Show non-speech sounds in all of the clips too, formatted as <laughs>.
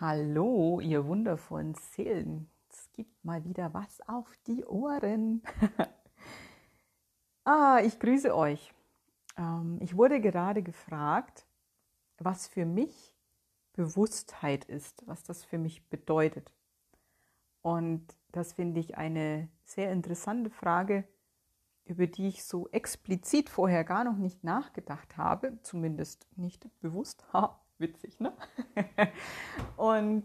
Hallo, ihr wundervollen Seelen. Es gibt mal wieder was auf die Ohren. <laughs> ah, ich grüße euch. Ähm, ich wurde gerade gefragt, was für mich Bewusstheit ist, was das für mich bedeutet. Und das finde ich eine sehr interessante Frage, über die ich so explizit vorher gar noch nicht nachgedacht habe, zumindest nicht bewusst. Ha, witzig, ne? <laughs> und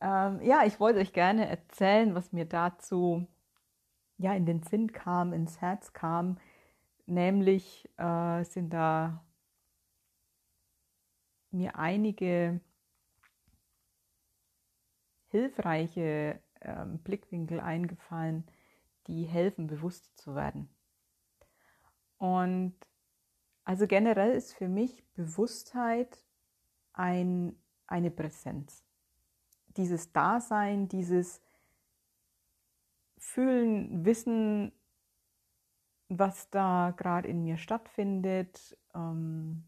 ähm, ja, ich wollte euch gerne erzählen, was mir dazu ja in den Sinn kam, ins Herz kam. Nämlich äh, sind da mir einige hilfreiche äh, Blickwinkel eingefallen, die helfen, bewusst zu werden. Und also generell ist für mich Bewusstheit ein, eine Präsenz. Dieses Dasein, dieses Fühlen, Wissen, was da gerade in mir stattfindet, ähm,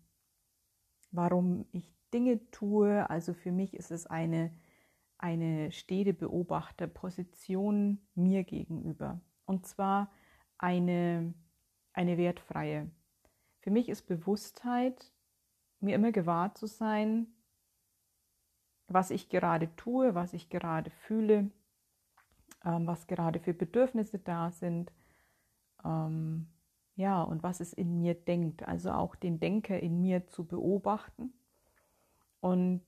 warum ich Dinge tue. Also für mich ist es eine, eine stete Beobachterposition mir gegenüber. Und zwar eine, eine wertfreie. Für mich ist Bewusstheit, mir immer gewahr zu sein, was ich gerade tue, was ich gerade fühle, ähm, was gerade für Bedürfnisse da sind, ähm, ja, und was es in mir denkt. Also auch den Denker in mir zu beobachten. Und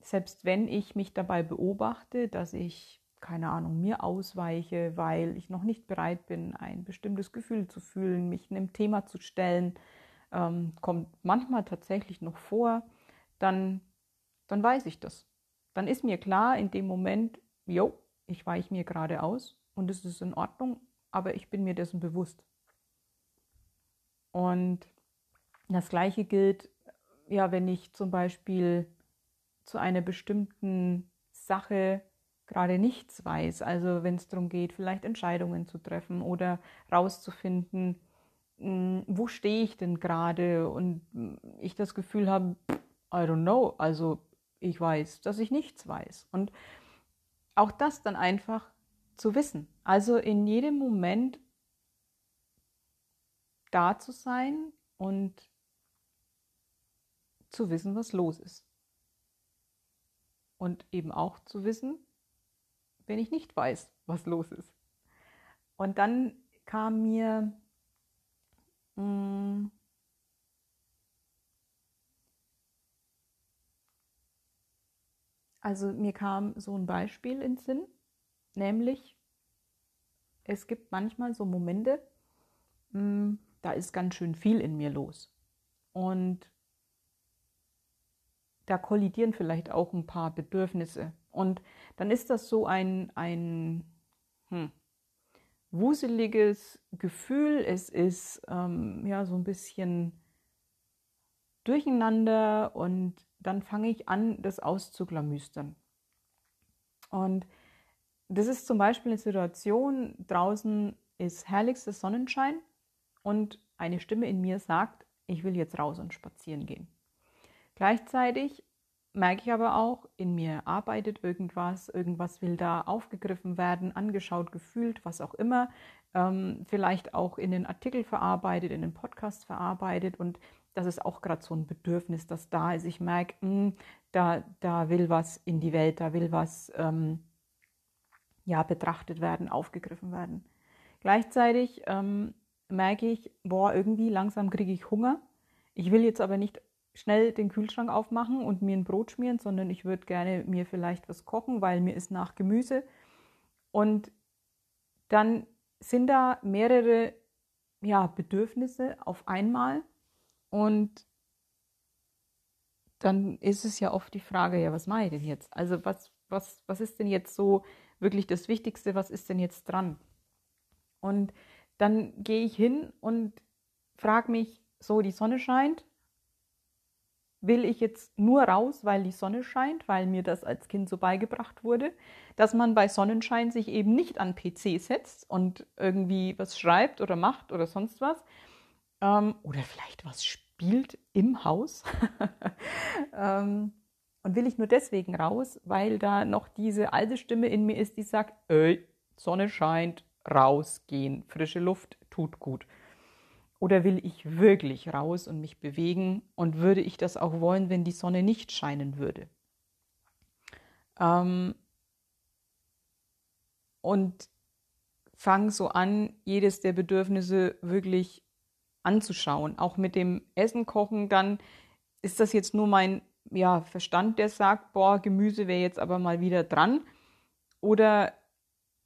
selbst wenn ich mich dabei beobachte, dass ich keine Ahnung, mir ausweiche, weil ich noch nicht bereit bin, ein bestimmtes Gefühl zu fühlen, mich einem Thema zu stellen, ähm, kommt manchmal tatsächlich noch vor, dann, dann weiß ich das. Dann ist mir klar in dem Moment, jo, ich weiche mir gerade aus und es ist in Ordnung, aber ich bin mir dessen bewusst. Und das Gleiche gilt, ja, wenn ich zum Beispiel zu einer bestimmten Sache gerade nichts weiß. Also wenn es darum geht, vielleicht Entscheidungen zu treffen oder rauszufinden, hm, wo stehe ich denn gerade und ich das Gefühl habe, I don't know, also ich weiß, dass ich nichts weiß. Und auch das dann einfach zu wissen. Also in jedem Moment da zu sein und zu wissen, was los ist. Und eben auch zu wissen, wenn ich nicht weiß, was los ist. Und dann kam mir mh, mm, also mir kam so ein Beispiel ins Sinn, nämlich es gibt manchmal so Momente, mh, mm, da ist ganz schön viel in mir los. Und da kollidieren vielleicht auch ein paar Bedürfnisse und dann ist das so ein, ein hm, wuseliges Gefühl. Es ist ähm, ja so ein bisschen durcheinander und dann fange ich an, das auszuklamüstern. Und das ist zum Beispiel eine Situation, draußen ist herrlichster Sonnenschein und eine Stimme in mir sagt, ich will jetzt raus und spazieren gehen. Gleichzeitig merke ich aber auch, in mir arbeitet irgendwas, irgendwas will da aufgegriffen werden, angeschaut, gefühlt, was auch immer, ähm, vielleicht auch in den Artikel verarbeitet, in den Podcast verarbeitet und das ist auch gerade so ein Bedürfnis, das da ist. Ich merke, mh, hm, da, da will was in die Welt, da will was ähm, ja, betrachtet werden, aufgegriffen werden. Gleichzeitig ähm, merke ich, boah, irgendwie langsam kriege ich Hunger. Ich will jetzt aber nicht schnell den Kühlschrank aufmachen und mir ein Brot schmieren, sondern ich würde gerne mir vielleicht was kochen, weil mir ist nach Gemüse. Und dann sind da mehrere ja, Bedürfnisse auf einmal und dann ist es ja oft die Frage, ja, was mache ich denn jetzt? Also was, was, was ist denn jetzt so wirklich das Wichtigste, was ist denn jetzt dran? Und dann gehe ich hin und frage mich, so, die Sonne scheint, will ich jetzt nur raus, weil die Sonne scheint, weil mir das als Kind so beigebracht wurde, dass man bei Sonnenschein sich eben nicht an PC setzt und irgendwie was schreibt oder macht oder sonst was. Ähm, oder vielleicht was spielt im Haus. <laughs> ähm, Und will ich nur deswegen raus, weil da noch diese alte Stimme in mir ist, die sagt, Sonne scheint, rausgehen, frische Luft tut gut. Oder will ich wirklich raus und mich bewegen? Und würde ich das auch wollen, wenn die Sonne nicht scheinen würde? Ähm, und fange so an, jedes der Bedürfnisse wirklich anzuschauen. Auch mit dem Essen kochen, dann ist das jetzt nur mein ja, Verstand, der sagt, boah, Gemüse wäre jetzt aber mal wieder dran. Oder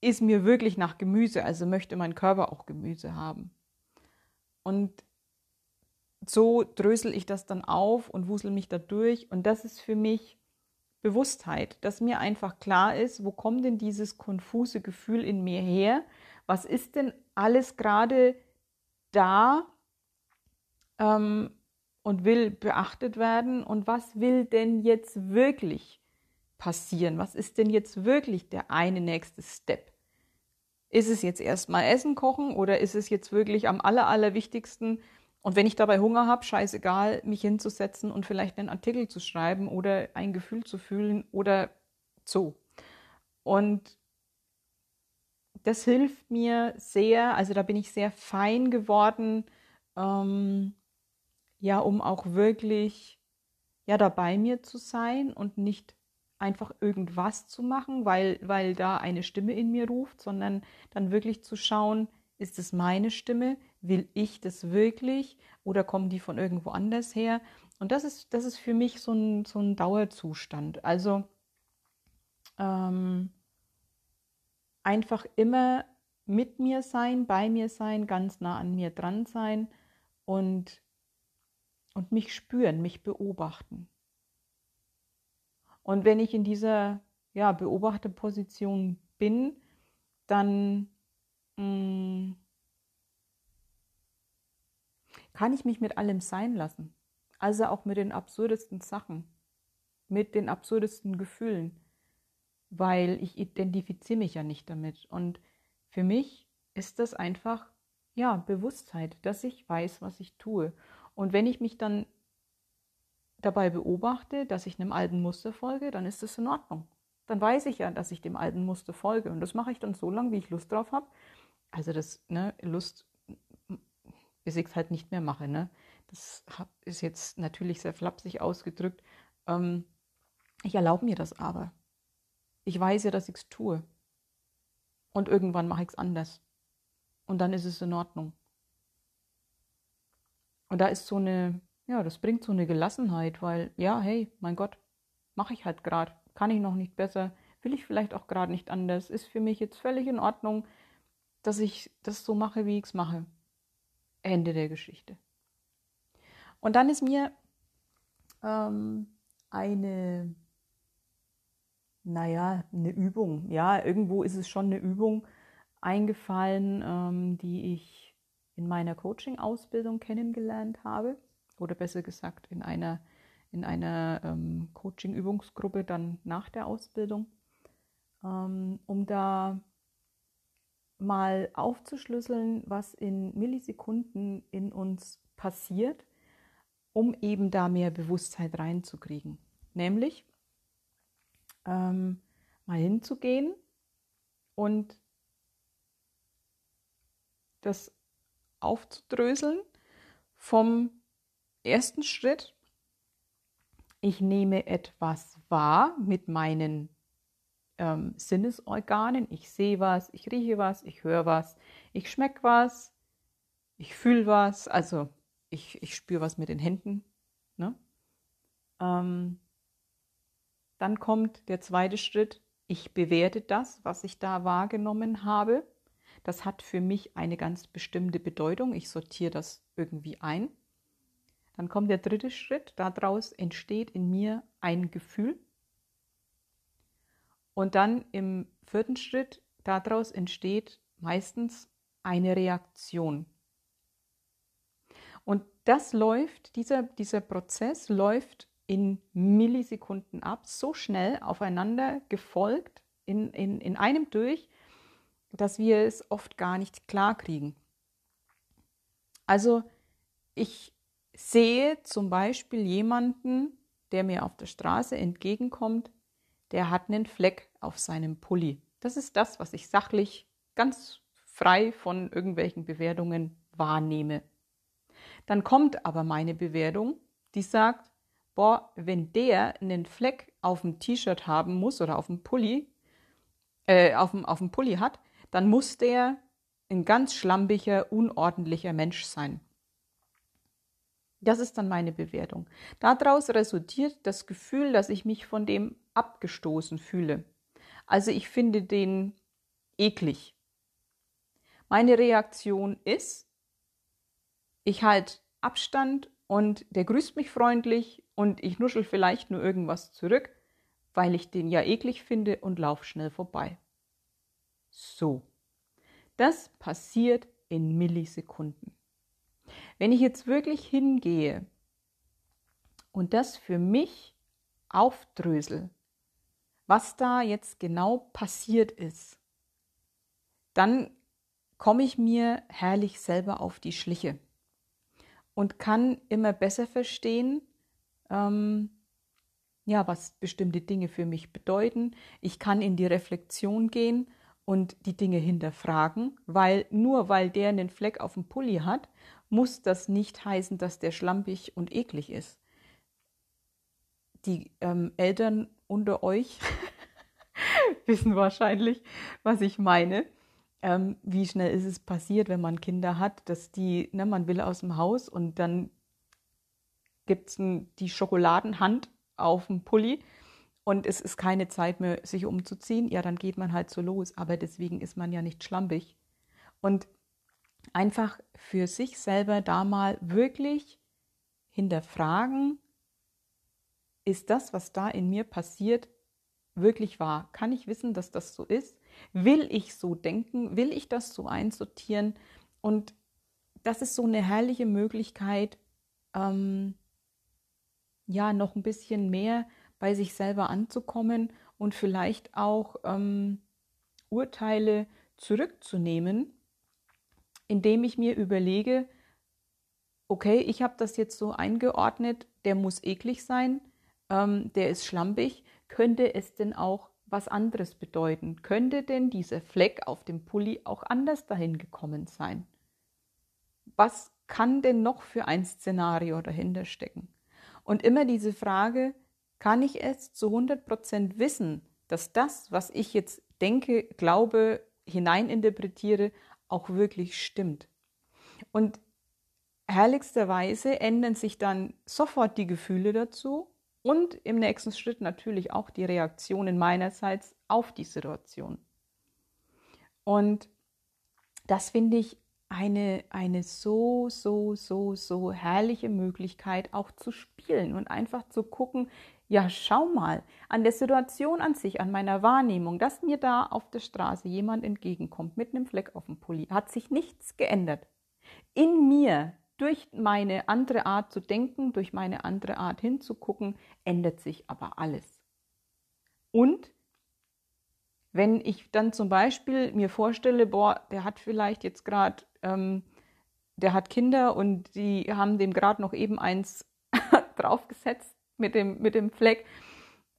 ist mir wirklich nach Gemüse, also möchte mein Körper auch Gemüse haben. Und so drösel ich das dann auf und wusel mich da durch. Und das ist für mich Bewusstheit, dass mir einfach klar ist, wo kommt denn dieses konfuse Gefühl in mir her? Was ist denn alles gerade da ähm, und will beachtet werden? Und was will denn jetzt wirklich passieren? Was ist denn jetzt wirklich der eine nächste Step? Ist es jetzt erstmal Essen kochen oder ist es jetzt wirklich am aller, allerwichtigsten, und wenn ich dabei Hunger habe, scheißegal, mich hinzusetzen und vielleicht einen Artikel zu schreiben oder ein Gefühl zu fühlen oder so. Und das hilft mir sehr, also da bin ich sehr fein geworden, ähm, ja, um auch wirklich ja dabei mir zu sein und nicht einfach irgendwas zu machen, weil, weil da eine Stimme in mir ruft, sondern dann wirklich zu schauen, ist es meine Stimme? Will ich das wirklich oder kommen die von irgendwo anders her? Und das ist, das ist für mich so ein, so ein Dauerzustand. Also ähm, einfach immer mit mir sein, bei mir sein, ganz nah an mir dran sein und, und mich spüren, mich beobachten. Und wenn ich in dieser ja, Beobachterposition bin, dann mh, mm, kann ich mich mit allem sein lassen. Also auch mit den absurdesten Sachen, mit den absurdesten Gefühlen, weil ich identifiziere mich ja nicht damit. Und für mich ist das einfach, ja, Bewusstheit, dass ich weiß, was ich tue. Und wenn ich mich dann dabei beobachte, dass ich einem alten Muster folge, dann ist das in Ordnung. Dann weiß ich ja, dass ich dem alten Muster folge. Und das mache ich dann so lange, wie ich Lust drauf habe. Also das, ne, Lust bis ich es halt nicht mehr mache. Ne? Das ist jetzt natürlich sehr flapsig ausgedrückt. Ähm, ich erlaube mir das aber. Ich weiß ja, dass ich es tue. Und irgendwann mache ich es anders. Und dann ist es in Ordnung. Und da ist so eine, ja, das bringt so eine Gelassenheit, weil, ja, hey, mein Gott, mache ich halt gerade. Kann ich noch nicht besser. Will ich vielleicht auch gerade nicht anders. Ist für mich jetzt völlig in Ordnung, dass ich das so mache, wie ich es mache. Ende der Geschichte. Und dann ist mir ähm, eine, naja, eine Übung, ja, irgendwo ist es schon eine Übung eingefallen, ähm, die ich in meiner Coaching-Ausbildung kennengelernt habe. Oder besser gesagt in einer, in einer ähm, Coaching-Übungsgruppe dann nach der Ausbildung, ähm, um da mal aufzuschlüsseln, was in Millisekunden in uns passiert, um eben da mehr Bewusstheit reinzukriegen. Nämlich ähm, mal hinzugehen und das aufzudröseln vom ersten Schritt. Ich nehme etwas wahr mit meinen ähm, Sinnesorganen. Ich sehe was, ich rieche was, ich höre was, ich schmecke was, ich fühle was, also ich, ich spüre was mit den Händen. Ne? Ähm, dann kommt der zweite Schritt, ich bewerte das, was ich da wahrgenommen habe. Das hat für mich eine ganz bestimmte Bedeutung. Ich sortiere das irgendwie ein. Dann kommt der dritte Schritt, daraus entsteht in mir ein Gefühl. Und dann im vierten Schritt, daraus entsteht meistens eine Reaktion. Und das läuft, dieser, dieser Prozess läuft in Millisekunden ab, so schnell aufeinander gefolgt, in, in, in einem durch, dass wir es oft gar nicht klar kriegen. Also ich sehe zum Beispiel jemanden, der mir auf der Straße entgegenkommt, der hat einen Fleck auf seinem Pulli. Das ist das, was ich sachlich ganz frei von irgendwelchen Bewertungen wahrnehme. Dann kommt aber meine Bewertung, die sagt, boah, wenn der einen Fleck auf dem T-Shirt haben muss oder auf dem Pulli, äh, auf dem, auf dem Pulli hat, dann muss der ein ganz schlampiger, unordentlicher Mensch sein. Das ist dann meine Bewertung. Daraus resultiert das Gefühl, dass ich mich von dem abgestoßen fühle. Also ich finde den eklig. Meine Reaktion ist, ich halte Abstand und der grüßt mich freundlich und ich nuschel vielleicht nur irgendwas zurück, weil ich den ja eklig finde und lauf schnell vorbei. So. Das passiert in Millisekunden. Wenn ich jetzt wirklich hingehe und das für mich aufdrösel, was da jetzt genau passiert ist, dann komme ich mir herrlich selber auf die Schliche und kann immer besser verstehen, ähm, ja, was bestimmte Dinge für mich bedeuten. Ich kann in die Reflexion gehen und die Dinge hinterfragen, weil nur weil der einen Fleck auf dem Pulli hat, muss das nicht heißen, dass der schlampig und eklig ist. Die ähm, Eltern unter euch <laughs> wissen wahrscheinlich, was ich meine. Ähm, wie schnell ist es passiert, wenn man Kinder hat, dass die, ne, man will aus dem Haus und dann gibt es die Schokoladenhand auf dem Pulli und es ist keine Zeit mehr, sich umzuziehen, ja, dann geht man halt so los. Aber deswegen ist man ja nicht schlampig. Und einfach für sich selber da mal wirklich hinterfragen, ist das, was da in mir passiert, wirklich wahr? Kann ich wissen, dass das so ist? Will ich so denken? Will ich das so einsortieren? Und das ist so eine herrliche Möglichkeit, ähm, ja, noch ein bisschen mehr bei sich selber anzukommen und vielleicht auch ähm, Urteile zurückzunehmen, indem ich mir überlege, okay, ich habe das jetzt so eingeordnet, der muss eklig sein, ähm, der ist schlampig, könnte es denn auch was anderes bedeuten? Könnte denn dieser Fleck auf dem Pulli auch anders dahin gekommen sein? Was kann denn noch für ein Szenario dahinter stecken? Und immer diese Frage, kann ich es zu 100% wissen, dass das, was ich jetzt denke, glaube, hineininterpretiere, auch wirklich stimmt? Und herrlichsterweise ändern sich dann sofort die Gefühle dazu und im nächsten Schritt natürlich auch die Reaktionen meinerseits auf die Situation. Und das finde ich eine, eine so, so, so, so herrliche Möglichkeit auch zu spielen und einfach zu gucken, ja, schau mal, an der Situation an sich, an meiner Wahrnehmung, dass mir da auf der Straße jemand entgegenkommt mit einem Fleck auf dem Pulli, hat sich nichts geändert. In mir, durch meine andere Art zu denken, durch meine andere Art hinzugucken, ändert sich aber alles. Und wenn ich dann zum Beispiel mir vorstelle, boah, der hat vielleicht jetzt gerade, ähm, der hat Kinder und die haben dem gerade noch eben eins <laughs> draufgesetzt mit dem, mit dem Fleck,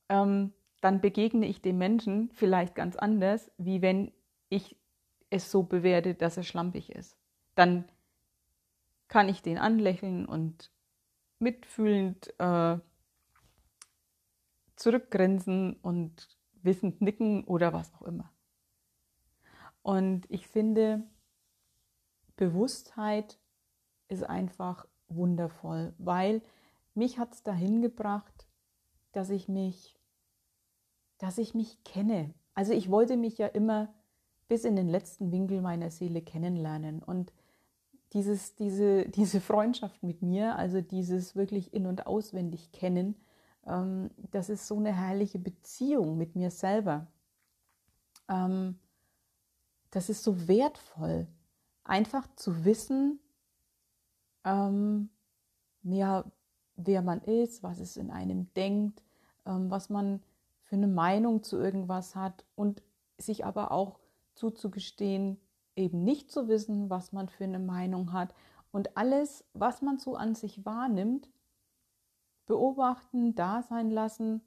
ähm, dann begegne ich dem Menschen vielleicht ganz anders, wie wenn ich es so bewerte, dass er schlampig ist. Dann kann ich den anlächeln und mitfühlend äh, zurückgrinsen und wissend nicken oder was auch immer. Und ich finde, Bewusstheit ist einfach wundervoll, weil mich hat es dahin gebracht, dass ich mich, dass ich mich kenne. Also ich wollte mich ja immer bis in den letzten Winkel meiner Seele kennenlernen und dieses, diese, <laughs> diese Freundschaft mit mir, also dieses wirklich in- und auswendig kennen, ähm, das ist so eine herrliche Beziehung mit mir selber. Ähm, das ist so wertvoll, einfach zu wissen, ähm, ja, wer man ist, was es in einem denkt, ähm, was man für eine Meinung zu irgendwas hat und sich aber auch zuzugestehen, eben nicht zu wissen, was man für eine Meinung hat und alles, was man so an sich wahrnimmt, beobachten, da sein lassen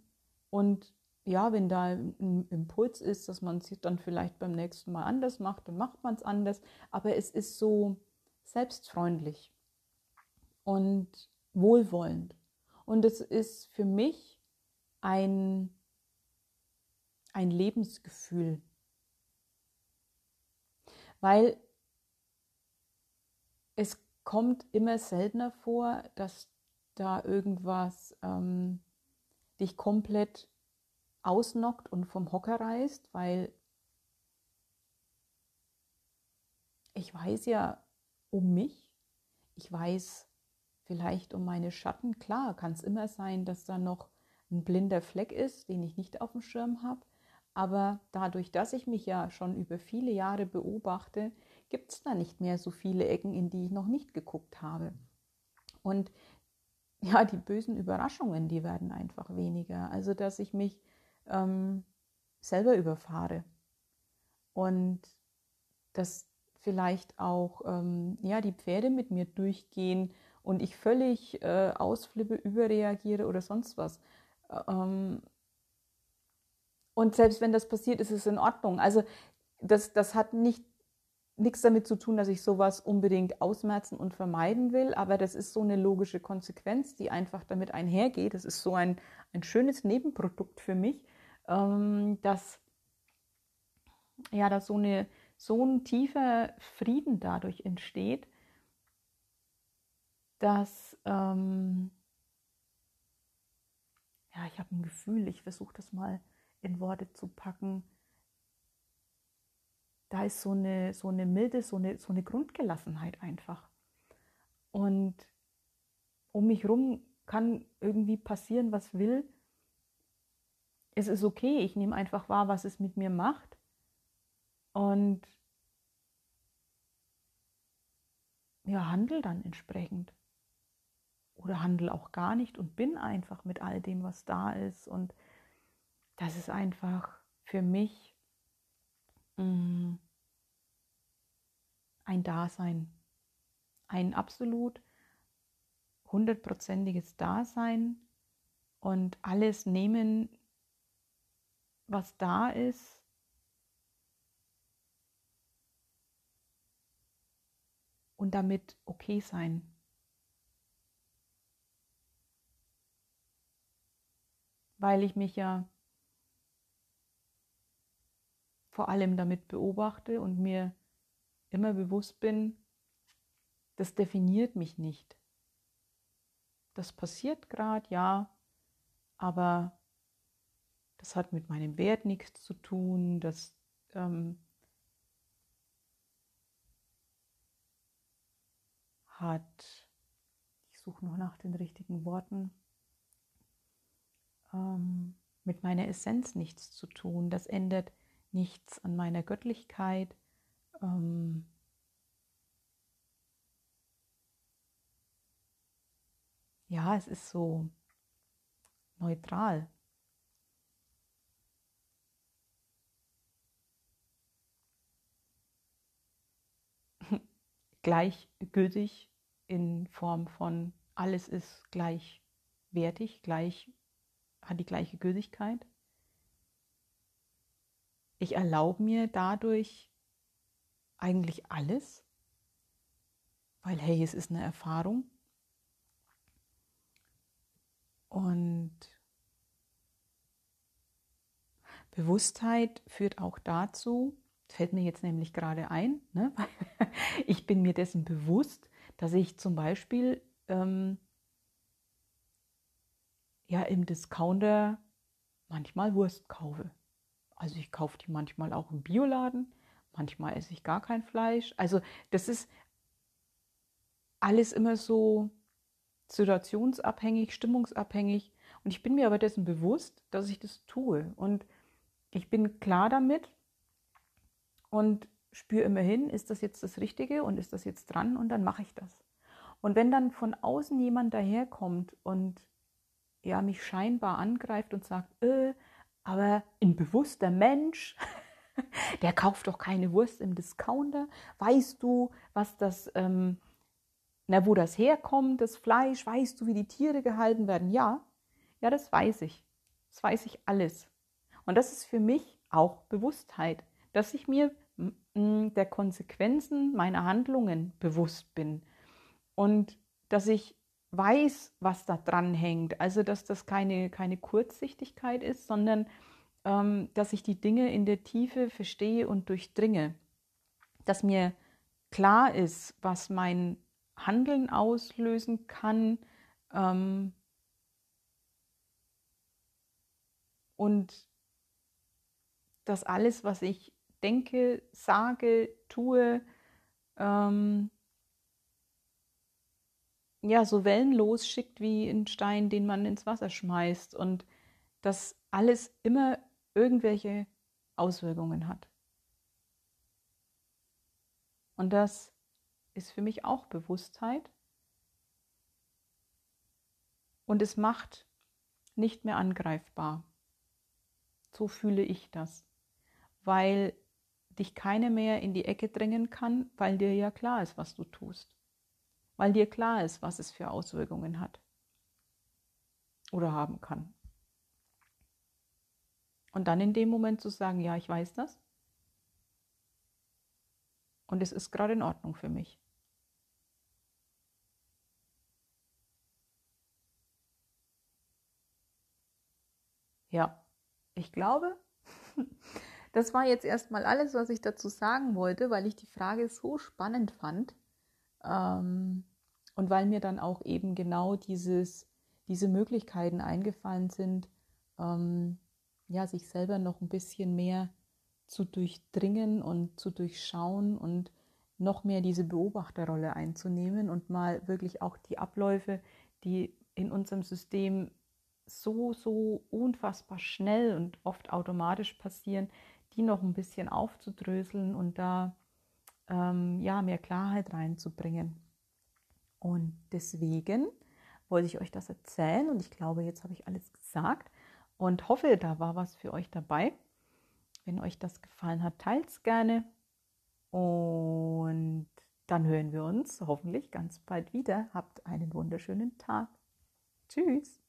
und ja, wenn da ein Impuls ist, dass man es dann vielleicht beim nächsten Mal anders macht, dann macht man es anders. Aber es ist so selbstfreundlich und wohlwollend. Und es ist für mich ein, ein Lebensgefühl. Weil es kommt immer seltener vor, dass da irgendwas ähm, dich komplett ausnockt und vom Hocker reißt, weil ich weiß ja um mich, ich weiß vielleicht um meine Schatten. Klar, kann es immer sein, dass da noch ein blinder Fleck ist, den ich nicht auf dem Schirm habe. Aber dadurch, dass ich mich ja schon über viele Jahre beobachte, gibt es da nicht mehr so viele Ecken, in die ich noch nicht geguckt habe. Und ja, die bösen Überraschungen, die werden einfach weniger. Also, dass ich mich ähm, selber überfahre und dass vielleicht auch ähm, ja, die Pferde mit mir durchgehen und ich völlig äh, ausflippe, überreagiere oder sonst was. Ähm, und selbst wenn das passiert, ist es in Ordnung. Also das, das hat nicht nichts damit zu tun, dass ich sowas unbedingt ausmerzen und vermeiden will, aber das ist so eine logische Konsequenz, die einfach damit einhergeht. Das ist so ein, ein schönes Nebenprodukt für mich, ähm, dass ja, dass so, eine, so ein tiefer Frieden dadurch entsteht, dass, ähm, ja, ich habe ein Gefühl, ich versuche das mal in Worte zu packen. Da ist so eine, so eine Milde, so eine, so eine Grundgelassenheit einfach. Und um mich herum kann irgendwie passieren, was will. Es ist okay, ich nehme einfach wahr, was es mit mir macht. Und ja, handle dann entsprechend oder handle auch gar nicht und bin einfach mit all dem, was da ist. Und das ist einfach für mich mh, mm, ein Dasein, ein absolut hundertprozentiges Dasein und alles nehmen, was da ist. Und damit okay sein. Weil ich mich ja vor allem damit beobachte und mir immer bewusst bin, das definiert mich nicht. Das passiert gerade, ja, aber das hat mit meinem Wert nichts zu tun, das ähm, hat, ich suche noch nach den richtigen Worten, ähm, mit meiner Essenz nichts zu tun. Das ändert nichts an meiner Göttlichkeit. Ähm, ja, es ist so neutral. <laughs> gleichgültig in Form von alles ist gleichwertig, gleich hat die gleiche Gültigkeit. Ich erlaube mir dadurch eigentlich alles, weil hey, es ist eine Erfahrung. Und Bewusstheit führt auch dazu, fällt mir jetzt nämlich gerade ein, ne? <laughs> ich bin mir dessen bewusst, dass ich zum Beispiel ähm, ja im Discounter manchmal Wurst kaufe. Also ich kaufe die manchmal auch im Bioladen, manchmal esse ich gar kein Fleisch. Also das ist alles immer so situationsabhängig, stimmungsabhängig. Und ich bin mir aber dessen bewusst, dass ich das tue. Und ich bin klar damit und spüre immerhin, ist das jetzt das Richtige und ist das jetzt dran und dann mache ich das. Und wenn dann von außen jemand daherkommt und ja, mich scheinbar angreift und sagt, äh, aber ein bewusster Mensch, <laughs> der kauft doch keine Wurst im Discounter. Weißt du, was das, ähm, na, wo das herkommt, das Fleisch, weißt du, wie die Tiere gehalten werden? Ja, ja, das weiß ich. Das weiß ich alles. Und das ist für mich auch Bewusstheit, dass ich mir der Konsequenzen meiner Handlungen bewusst bin und dass ich weiß, was da dran hängt. Also, dass das keine, keine Kurzsichtigkeit ist, sondern ähm, dass ich die Dinge in der Tiefe verstehe und durchdringe. Dass mir klar ist, was mein Handeln auslösen kann. Ähm, und dass alles, was ich denke, sage, tue, ähm, ja, so wellenlos schickt wie ein Stein, den man ins Wasser schmeißt und dass alles immer irgendwelche Auswirkungen hat. Und das ist für mich auch Bewusstheit. Und es macht nicht mehr angreifbar. So fühle ich das. Weil dich keiner mehr in die Ecke drängen kann, weil dir ja klar ist, was du tust. Weil dir klar ist, was es für Auswirkungen hat. Oder haben kann. Und dann in dem Moment zu sagen, ja, ich weiß das. Und es ist gerade in Ordnung für mich. Ja, ich glaube, <laughs> das war jetzt erstmal alles, was ich dazu sagen wollte, weil ich die Frage so spannend fand ähm, und weil mir dann auch eben genau dieses, diese Möglichkeiten eingefallen sind, ähm, ja, sich selber noch ein bisschen mehr zu durchdringen und zu durchschauen und noch mehr diese Beobachterrolle einzunehmen und mal wirklich auch die Abläufe, die in unserem System so, so unfassbar schnell und oft automatisch passieren, die noch ein bisschen aufzudröseln und da ähm, ja, mehr Klarheit reinzubringen. Und deswegen wollte ich euch das erzählen und ich glaube, jetzt habe ich alles gesagt und hoffe, da war was für euch dabei. Wenn euch das gefallen hat, teilt es gerne und dann hören wir uns hoffentlich ganz bald wieder. Habt einen wunderschönen Tag. Tschüss.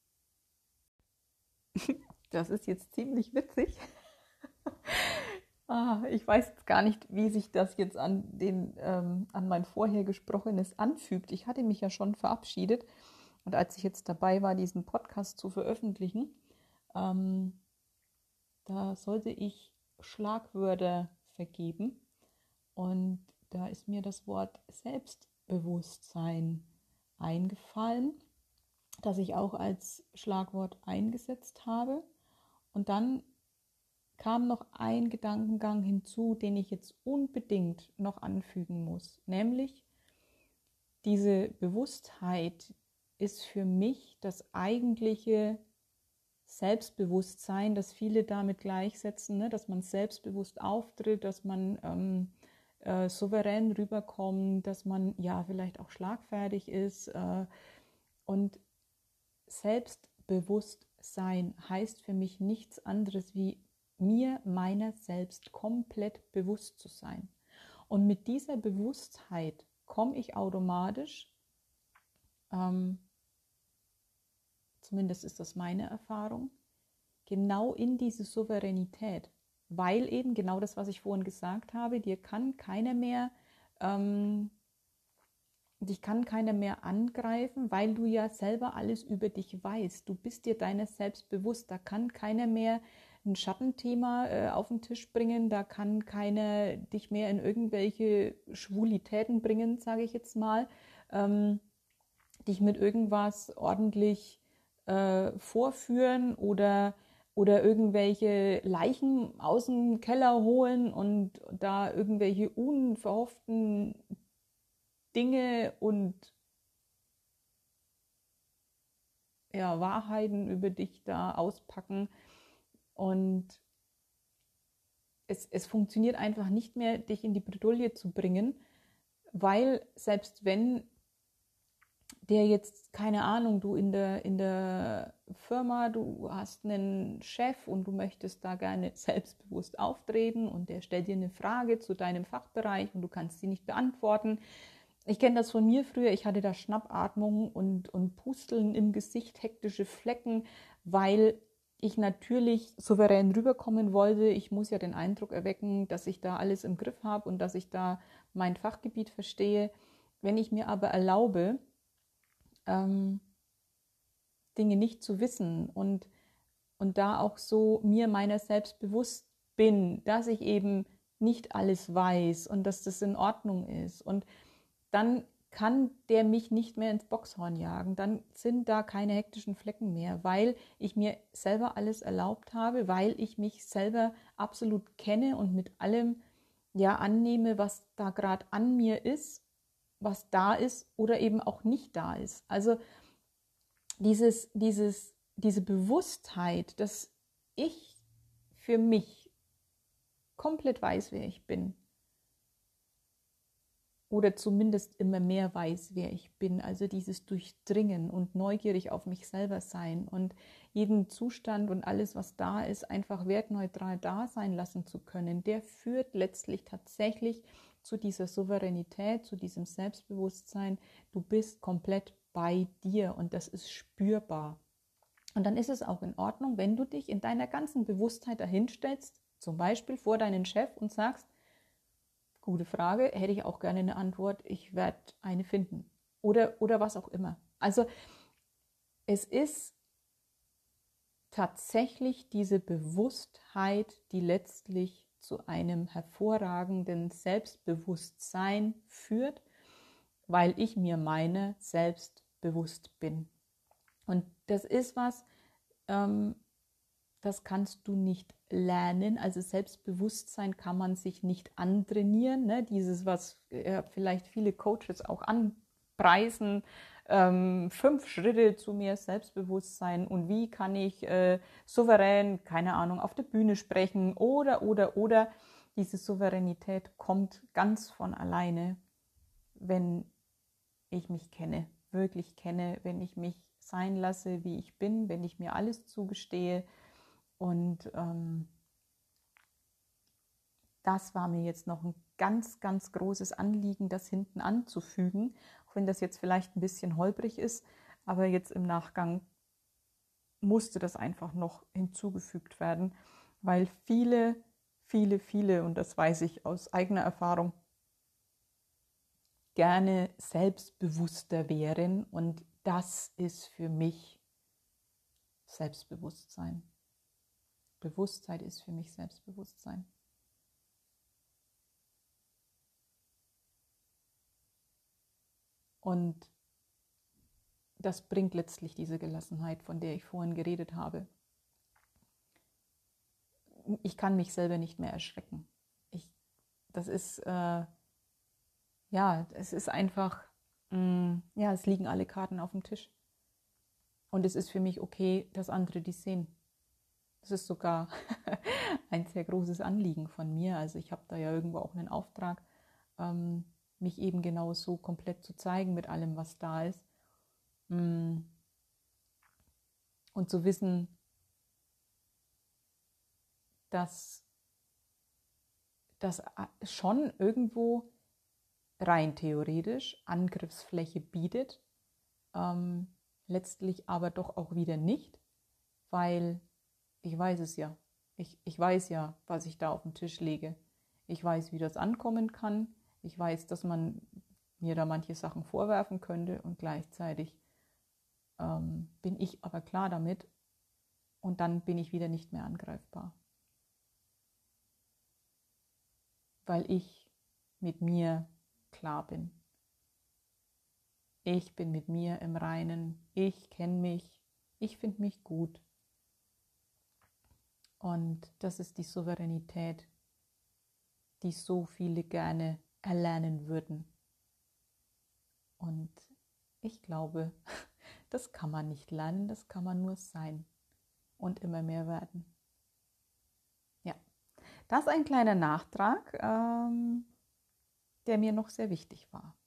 <laughs> Das ist jetzt ziemlich witzig. Ah, ich weiß jetzt gar nicht, wie sich das jetzt an, den, ähm, an mein vorher gesprochenes anfügt. Ich hatte mich ja schon verabschiedet und als ich jetzt dabei war, diesen Podcast zu veröffentlichen, ähm, da sollte ich Schlagwörter vergeben und da ist mir das Wort Selbstbewusstsein eingefallen das ich auch als Schlagwort eingesetzt habe. Und dann kam noch ein Gedankengang hinzu, den ich jetzt unbedingt noch anfügen muss, nämlich diese Bewusstheit ist für mich das eigentliche Selbstbewusstsein, das viele damit gleichsetzen, ne? dass man selbstbewusst auftritt, dass man ähm, äh, souverän rüberkommt, dass man ja vielleicht auch schlagfertig ist. Äh, und Selbstbewusstsein heißt für mich nichts anderes wie mir meiner selbst komplett bewusst zu sein. Und mit dieser Bewusstheit komme ich automatisch, ähm, zumindest ist das meine Erfahrung, genau in diese Souveränität, weil eben genau das, was ich vorhin gesagt habe, dir kann keiner mehr ähm, dich kann keiner mehr angreifen, weil du ja selber alles über dich weißt. Du bist dir deiner selbst bewusst. Da kann keiner mehr ein Schattenthema äh, auf den Tisch bringen. Da kann keiner dich mehr in irgendwelche Schwulitäten bringen, sage ich jetzt mal. Ähm, dich mit irgendwas ordentlich äh, vorführen oder oder irgendwelche Leichen aus dem Keller holen und da irgendwelche unverhofften Dinge und ja, Wahrheiten über dich da auspacken. Und es, es funktioniert einfach nicht mehr, dich in die Bredouille zu bringen, weil selbst wenn der jetzt, keine Ahnung, du in der, in der Firma, du hast einen Chef und du möchtest da gerne <laughs> selbstbewusst auftreten und der stellt dir eine Frage zu deinem Fachbereich und du kannst sie nicht beantworten, Ich kenne das von mir früher. Ich hatte da Schnappatmung und, und Pusteln im Gesicht, hektische Flecken, weil ich natürlich souverän rüberkommen wollte. Ich muss ja den Eindruck erwecken, dass ich da alles im Griff habe und dass ich da mein Fachgebiet verstehe. Wenn ich mir aber erlaube, ähm, Dinge nicht zu wissen und, und da auch so mir meiner selbst bewusst bin, dass ich eben nicht alles weiß und dass das in Ordnung ist und dann kann der mich nicht mehr ins Boxhorn jagen. Dann sind da keine hektischen Flecken mehr, weil ich mir selber alles erlaubt habe, weil ich mich selber absolut kenne und mit allem ja annehme, was da gerade an mir ist, was da ist oder eben auch nicht da ist. Also dieses, dieses, diese Bewusstheit, dass ich für mich komplett weiß, wer ich bin, oder zumindest immer mehr weiß, wer ich bin. Also dieses Durchdringen und neugierig auf mich selber sein und jeden Zustand und alles, was da ist, einfach wertneutral da sein lassen zu können, der führt letztlich tatsächlich zu dieser Souveränität, zu diesem Selbstbewusstsein. Du bist komplett bei dir und das ist spürbar. Und dann ist es auch in Ordnung, wenn du dich in deiner ganzen Bewusstheit dahinstellst, zum Beispiel vor deinen Chef und sagst, Gute Frage, hätte ich auch gerne eine Antwort. Ich werde eine finden. Oder, oder was auch immer. Also es ist tatsächlich diese Bewusstheit, die letztlich zu einem hervorragenden Selbstbewusstsein führt, weil ich mir meine selbst bewusst bin. Und das ist was, ähm, das kannst du nicht lernen. Also Selbstbewusstsein kann man sich nicht antrainieren. Ne? Dieses, was äh, vielleicht viele Coaches auch anpreisen, ähm, fünf Schritte zu mehr Selbstbewusstsein und wie kann ich äh, souverän, keine Ahnung, auf der Bühne sprechen oder, oder, oder. Diese Souveränität kommt ganz von alleine, wenn ich mich kenne, wirklich kenne, wenn ich mich sein lasse, wie ich bin, wenn ich mir alles zugestehe, und ähm, das war mir jetzt noch ein ganz, ganz großes Anliegen, das hinten anzufügen, auch wenn das jetzt vielleicht ein bisschen holprig ist, aber jetzt im Nachgang musste das einfach noch hinzugefügt werden, weil viele, viele, viele, und das weiß ich aus eigener Erfahrung, gerne selbstbewusster wären und das ist für mich Selbstbewusstsein. Bewusstheit ist für mich Selbstbewusstsein. Und das bringt letztlich diese Gelassenheit, von der ich vorhin geredet habe. Ich kann mich selber nicht mehr erschrecken. Ich, das ist, äh, ja, es ist einfach, mh, mm, ja, es liegen alle Karten auf dem Tisch. Und es ist für mich okay, dass andere die sehen. Das ist sogar <laughs> ein sehr großes Anliegen von mir. Also ich habe da ja irgendwo auch einen Auftrag, ähm, mich eben genau so komplett zu zeigen mit allem, was da ist. Mm. Und zu wissen, dass das schon irgendwo rein theoretisch Angriffsfläche bietet, ähm, letztlich aber doch auch wieder nicht, weil ich weiß es ja. Ich, ich weiß ja, was ich da auf den Tisch lege. Ich weiß, wie das ankommen kann. Ich weiß, dass man mir da manche Sachen vorwerfen könnte und gleichzeitig ähm, bin ich aber klar damit und dann bin ich wieder nicht mehr angreifbar. Weil ich mit mir klar bin. Ich bin mit mir im Reinen. Ich kenne mich. Ich finde mich gut. Und das ist die Souveränität, die so viele gerne erlernen würden. Und ich glaube, <laughs> das kann man nicht lernen, das kann man nur sein und immer mehr werden. Ja, das ist ein kleiner Nachtrag, ähm, der mir noch sehr wichtig war.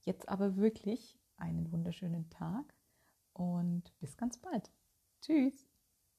Jetzt aber wirklich einen wunderschönen Tag und bis ganz bald. Tschüss.